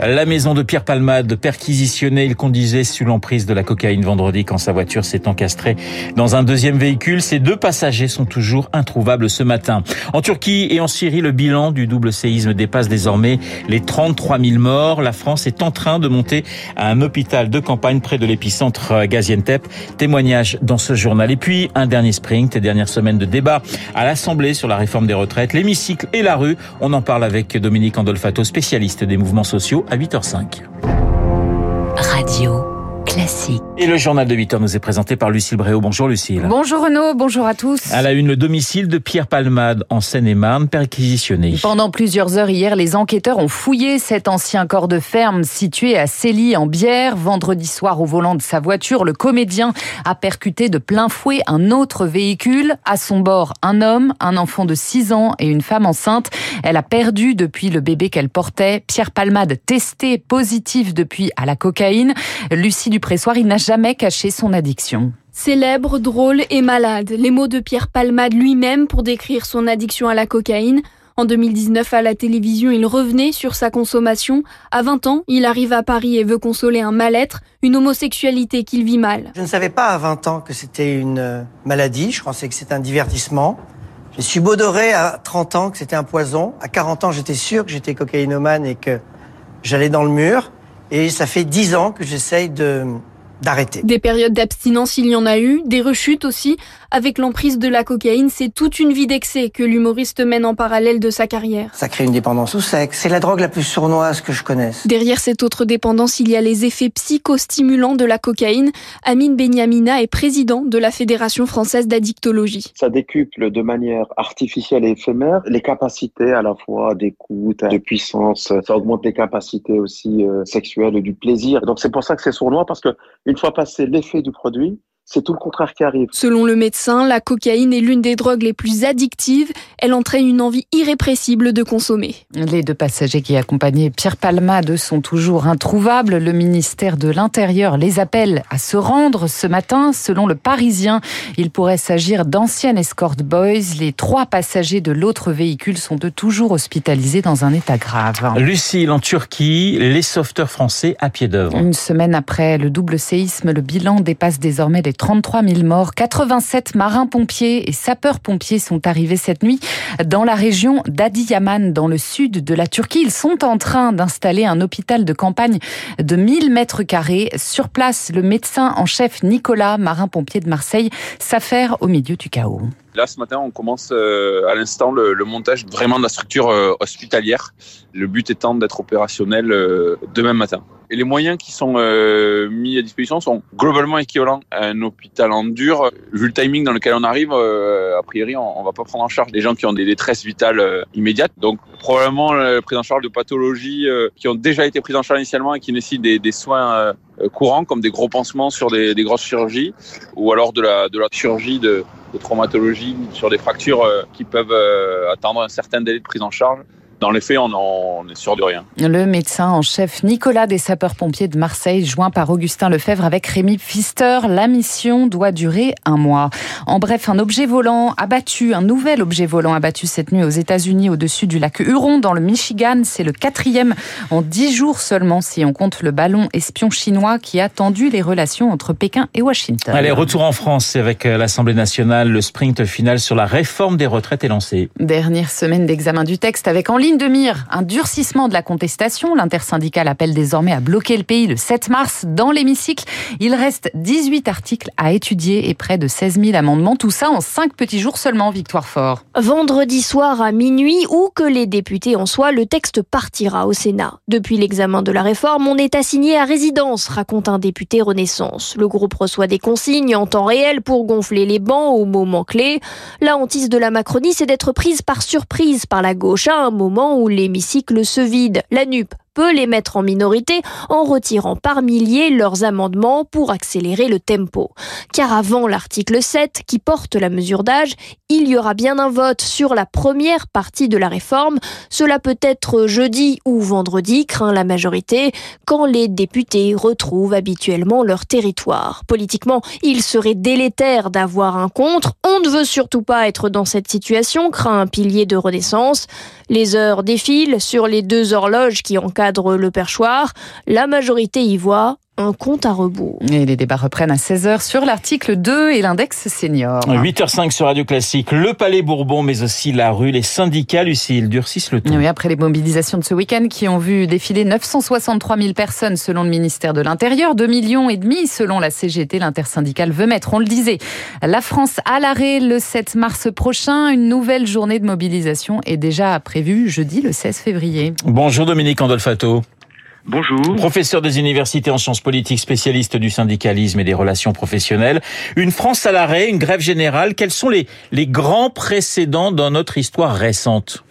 La maison de Pierre Palmade perquisitionnée, il conduisait sous l'emprise de la cocaïne vendredi quand sa voiture s'est encastrée dans un deuxième véhicule. Ses deux passagers sont toujours introuvables ce matin. En Turquie et en Syrie, le bilan du double séisme dépasse désormais les 33 000 morts. La France est en train de monter à un hôpital de campagne près de l'épicentre Gaziantep. Témoignage dans ce journal. Et puis, un dernier sprint et dernière semaine de débat à l'Assemblée sur la réforme des retraites, l'hémicycle et la rue. On en parle avec Dominique Andolfato, spécialiste des mouvements sociaux à 8h05. Radio classique. Et le journal de 8 heures nous est présenté par Lucille Bréau. Bonjour Lucille. Bonjour Renaud, bonjour à tous. À la une, le domicile de Pierre Palmade en Seine-et-Marne perquisitionné. Pendant plusieurs heures hier, les enquêteurs ont fouillé cet ancien corps de ferme situé à Célie en Bière. Vendredi soir, au volant de sa voiture, le comédien a percuté de plein fouet un autre véhicule. À son bord, un homme, un enfant de 6 ans et une femme enceinte. Elle a perdu depuis le bébé qu'elle portait. Pierre Palmade testé positif depuis à la cocaïne. Lucie du Pressoir, il n'a jamais caché son addiction. Célèbre, drôle et malade, les mots de Pierre Palmade lui-même pour décrire son addiction à la cocaïne. En 2019, à la télévision, il revenait sur sa consommation. À 20 ans, il arrive à Paris et veut consoler un mal-être, une homosexualité qu'il vit mal. Je ne savais pas à 20 ans que c'était une euh, maladie, je pensais que c'était un divertissement. J'ai subodoré à 30 ans que c'était un poison. À 40 ans, j'étais sûr que j'étais cocaïnomane et que j'allais dans le mur. Et ça fait 10 ans que j'essaye de d'arrêter. Des périodes d'abstinence, il y en a eu, des rechutes aussi. Avec l'emprise de la cocaïne, c'est toute une vie d'excès que l'humoriste mène en parallèle de sa carrière. Ça crée une dépendance au sexe. C'est la drogue la plus sournoise que je connaisse. Derrière cette autre dépendance, il y a les effets psychostimulants de la cocaïne. Amine Benyamina est président de la Fédération française d'addictologie. Ça décuple de manière artificielle et éphémère les capacités à la fois d'écoute, de puissance. Ça augmente les capacités aussi euh, sexuelles et du plaisir. Donc c'est pour ça que c'est sournois parce que une fois passé l'effet du produit, c'est tout le contraire qui arrive. Selon le médecin, la cocaïne est l'une des drogues les plus addictives. Elle entraîne une envie irrépressible de consommer. Les deux passagers qui accompagnaient Pierre Palmade sont toujours introuvables. Le ministère de l'Intérieur les appelle à se rendre ce matin. Selon le Parisien, il pourrait s'agir d'anciennes escort boys. Les trois passagers de l'autre véhicule sont de toujours hospitalisés dans un état grave. Lucille, en Turquie, les sauveteurs français à pied d'œuvre. Une semaine après le double séisme, le bilan dépasse désormais les 33 000 morts. 87 marins-pompiers et sapeurs-pompiers sont arrivés cette nuit dans la région d'Adiyaman, dans le sud de la Turquie. Ils sont en train d'installer un hôpital de campagne de 1000 mètres carrés. Sur place, le médecin en chef Nicolas, marin-pompier de Marseille, s'affaire au milieu du chaos. Là, ce matin, on commence euh, à l'instant le, le, montage vraiment de la structure euh, hospitalière. Le but étant d'être opérationnel euh, demain matin. Et les moyens qui sont mis à disposition sont globalement équivalents à un hôpital en dur. Vu le timing dans lequel on arrive, a priori, on, on va pas prendre en charge des gens qui ont des détresses vitales immédiates. Donc, probablement la prise en charge de pathologies qui ont déjà été prises en charge initialement et qui nécessitent des, des soins courants, comme des gros pansements sur des, des grosses chirurgies, ou alors de la, de la chirurgie de, de traumatologie sur des fractures euh, qui peuvent euh, attendre un certain délai de prise en charge. Dans les faits, on, on est sûr de rien. Le médecin en chef Nicolas des sapeurs-pompiers de Marseille, joint par Augustin Lefebvre avec Rémi Pfister. La mission doit durer un mois. En bref, un objet volant abattu, un nouvel objet volant abattu cette nuit aux États-Unis au-dessus du lac Huron dans le Michigan. C'est le quatrième en dix jours seulement si on compte le ballon espion chinois qui a tendu les relations entre Pékin et Washington. Allez, retour en France avec euh, l'Assemblée nationale. Le sprint final sur la réforme des retraites est lancé. Dernière semaine d'examen du texte avec en ligne de mire un durcissement de la contestation. L'intersyndicale appelle désormais à bloquer le pays le 7 mars. Dans l'hémicycle, il reste 18 articles à étudier et près de 16 000 amendements. Tout ça en 5 petits jours seulement, Victoire Fort. Vendredi soir à minuit, où que les députés en soient, le texte partira au Sénat. Depuis l'examen de la réforme, on est assigné à résidence, raconte un député Renaissance. Le groupe reçoit des consignes en temps réel pour gonfler les bancs au moment clé. La hantise de la Macronie, c'est d'être prise par surprise par la gauche à un moment où l'hémicycle se vide. La NUP peut les mettre en minorité en retirant par milliers leurs amendements pour accélérer le tempo. Car avant l'article 7 qui porte la mesure d'âge, il y aura bien un vote sur la première partie de la réforme. Cela peut être jeudi ou vendredi, craint la majorité, quand les députés retrouvent habituellement leur territoire. Politiquement, il serait délétère d'avoir un contre. On ne veut surtout pas être dans cette situation, craint un pilier de renaissance. Les heures défilent sur les deux horloges qui encadrent le perchoir. La majorité y voit un compte à rebours. Et les débats reprennent à 16h sur l'article 2 et l'index senior. 8h05 sur Radio Classique, le Palais Bourbon, mais aussi la rue, les syndicats, Lucie, ils durcissent le ton. Oui, après les mobilisations de ce week-end qui ont vu défiler 963 000 personnes selon le ministère de l'Intérieur, 2 millions et demi selon la CGT, l'intersyndicale veut mettre, on le disait, la France à l'arrêt le 7 mars prochain. Une nouvelle journée de mobilisation est déjà prévue jeudi le 16 février. Bonjour Dominique Andolfato. Bonjour. Professeur des universités en sciences politiques, spécialiste du syndicalisme et des relations professionnelles. Une France à l'arrêt, une grève générale. Quels sont les, grands précédents dans notre histoire récente?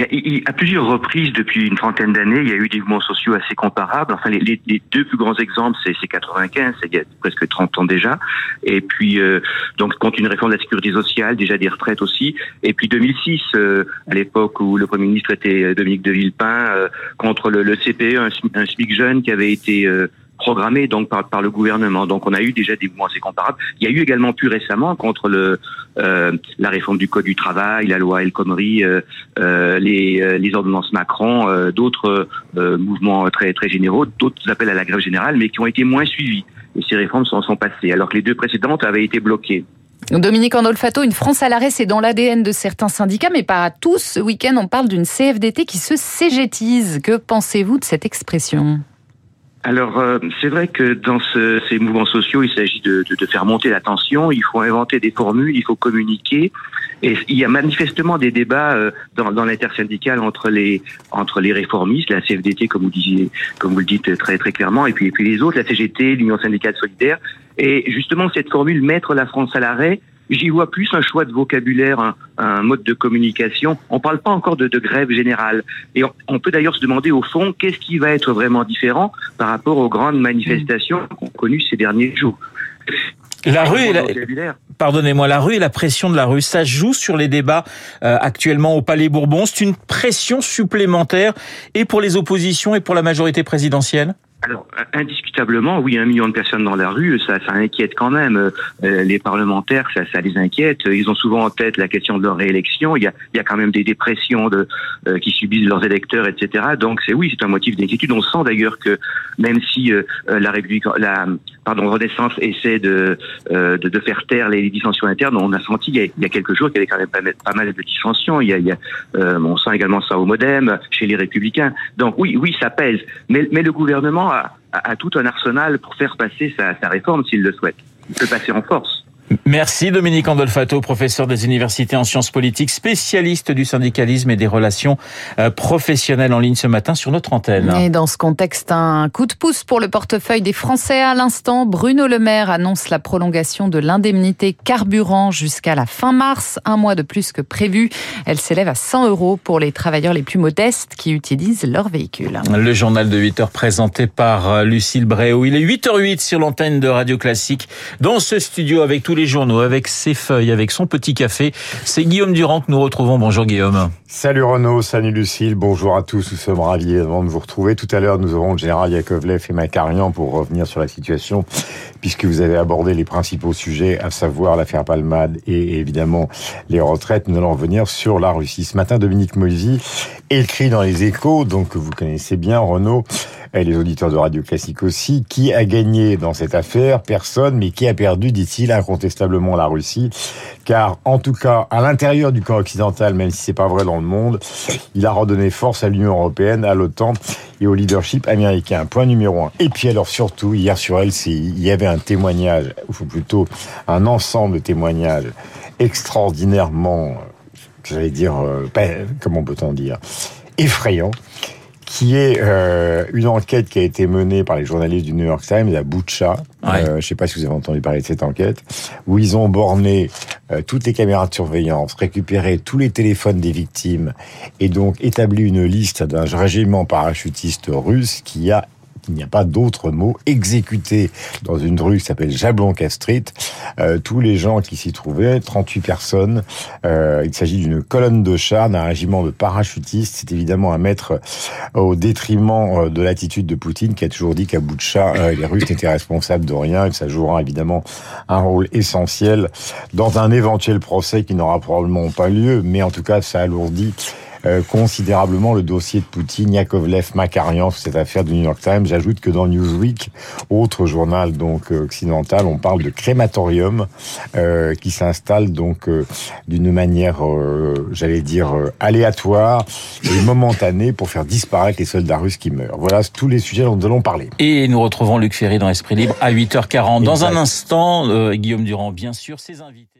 À plusieurs reprises depuis une trentaine d'années, il y a eu des mouvements sociaux assez comparables. Enfin, les, les, deux plus grands exemples, c'est 95, c'est il y a presque 30 ans déjà. Et puis, euh, donc, contre une réforme de la sécurité sociale, déjà des retraites aussi. Et puis 2006, euh, à l'époque où le Premier ministre était euh, Dominique de Villepin, euh, contre le, le CPE, un, un SMIC jeune qui avait été programmé donc par, par le gouvernement. Donc on a eu déjà des mouvements assez comparables. Il y a eu également plus récemment contre le euh, la réforme du code du travail, la loi El Khomri, euh, euh, les, les ordonnances Macron, d'autres mouvements très très généraux, d'autres appels à la grève générale, mais qui ont été moins suivis. Et ces réformes sont, sont passées, alors que les deux précédentes avaient été bloquées. Dominique Andolfato, une France à l'arrêt, c'est dans l'ADN de certains syndicats, mais pas à tous. Ce week-end, on parle d'une CFDT qui se cégétise. Que pensez-vous de cette expression? Alors, euh, c'est vrai que dans ce, ces mouvements sociaux, il s'agit de, de, de, faire monter la tension, il faut inventer des formules, il faut communiquer. Et il y a manifestement des débats euh, dans, dans l'intersyndicale entre les entre les réformistes, la CFDT, comme vous disiez, comme vous le dites très très clairement, et puis, et puis les autres, la CGT, l'Union syndicale solidaire. Et justement, cette formule mettre la France à l'arrêt, J'y vois plus un choix de vocabulaire, un, un mode de communication. On ne parle pas encore de, de, grève générale. Et on, on peut d'ailleurs se demander au fond qu'est-ce qui va être vraiment différent par rapport aux grandes manifestations qu'on a connues ces derniers jours. La rue, la... pardonnez-moi, la rue et la pression de la rue, ça joue sur les débats euh, actuellement au Palais Bourbon. C'est une pression supplémentaire et pour les oppositions et pour la majorité présidentielle? Alors, indiscutablement, oui, un million de personnes dans la rue, ça, inquiète quand même. Euh, les parlementaires, ça, ça les inquiète. Ils ont souvent en tête la question de leur réélection. Il y a, il y a quand même des dépressions euh, qui subissent leurs électeurs, etc. Donc, c'est oui, c'est un motif d'inquiétude. On sent d'ailleurs que même si euh, la République, la pardon, Renaissance essaie de, de, de faire taire les, dissensions internes, on a senti il y a, il y a quelques jours qu'il y avait quand même pas, mal de dissensions. Il y a, il y a on sent également ça au MoDem, chez les Républicains. Donc oui, oui, ça pèse. Mais, mais le gouvernement a, a, tout un arsenal pour faire passer sa réforme s'il le souhaite. Il peut passer en force. Merci Dominique Andolfato, professeur des universités en sciences politiques, spécialiste du syndicalisme et des relations euh, professionnelles en ligne ce matin sur notre antenne. Et dans ce contexte, un coup de pouce pour le portefeuille des Français à l'instant. Bruno Le Maire annonce la prolongation de l'indemnité carburant jusqu'à la fin mars, un mois de plus que prévu. Elle s'élève à 100 euros pour les travailleurs les plus modestes qui utilisent leur véhicule. Le journal de 8 heures présenté par euh, Lucille Bréau. Il est 8h08 sur l'antenne de Radio Classique dans ce studio avec tous les journaux, avec ses feuilles, avec son petit café. C'est Guillaume Durand que nous retrouvons. Bonjour Guillaume. Salut Renaud, salut Lucille, bonjour à tous. Nous sommes ravis de vous retrouver. Tout à l'heure, nous aurons le général Yakovlev et Macarian pour revenir sur la situation, puisque vous avez abordé les principaux sujets, à savoir l'affaire Palmade et évidemment les retraites. Nous allons revenir sur la Russie. Ce matin, Dominique Moisy écrit dans les échos, donc que vous connaissez bien, Renaud, et les auditeurs de Radio Classique aussi, qui a gagné dans cette affaire? Personne, mais qui a perdu, dit-il, incontestablement la Russie, car en tout cas, à l'intérieur du camp occidental, même si c'est pas vrai dans le monde, il a redonné force à l'Union européenne, à l'OTAN et au leadership américain. Point numéro un. Et puis alors surtout, hier sur LCI, il y avait un témoignage, ou plutôt un ensemble de témoignages extraordinairement, j'allais dire, euh, comment peut-on dire, effrayant qui est euh, une enquête qui a été menée par les journalistes du New York Times à Butcha. Ouais. Euh, je ne sais pas si vous avez entendu parler de cette enquête, où ils ont borné euh, toutes les caméras de surveillance, récupéré tous les téléphones des victimes et donc établi une liste d'un régiment parachutiste russe qui a il n'y a pas d'autre mot, exécuté dans une rue qui s'appelle Jablonka Street. Euh, tous les gens qui s'y trouvaient, 38 personnes. Euh, il s'agit d'une colonne de chars, d'un régiment de parachutistes. C'est évidemment à mettre au détriment euh, de l'attitude de Poutine qui a toujours dit qu'à bout de chat, euh, les Russes n'étaient responsables de rien et ça jouera évidemment un rôle essentiel dans un éventuel procès qui n'aura probablement pas lieu, mais en tout cas ça alourdit euh, considérablement le dossier de Poutine, Yakovlev, Makarian, cette affaire du New York Times. J'ajoute que dans Newsweek, autre journal donc euh, occidental, on parle de crématorium euh, qui s'installe donc d'une manière, j'allais dire, aléatoire et momentanée pour faire disparaître les soldats russes qui meurent. Voilà tous les sujets dont nous allons parler. Et nous retrouvons Luc Ferry dans Esprit Libre à 8h40. Dans un instant, Guillaume Durand, bien sûr, ses invités.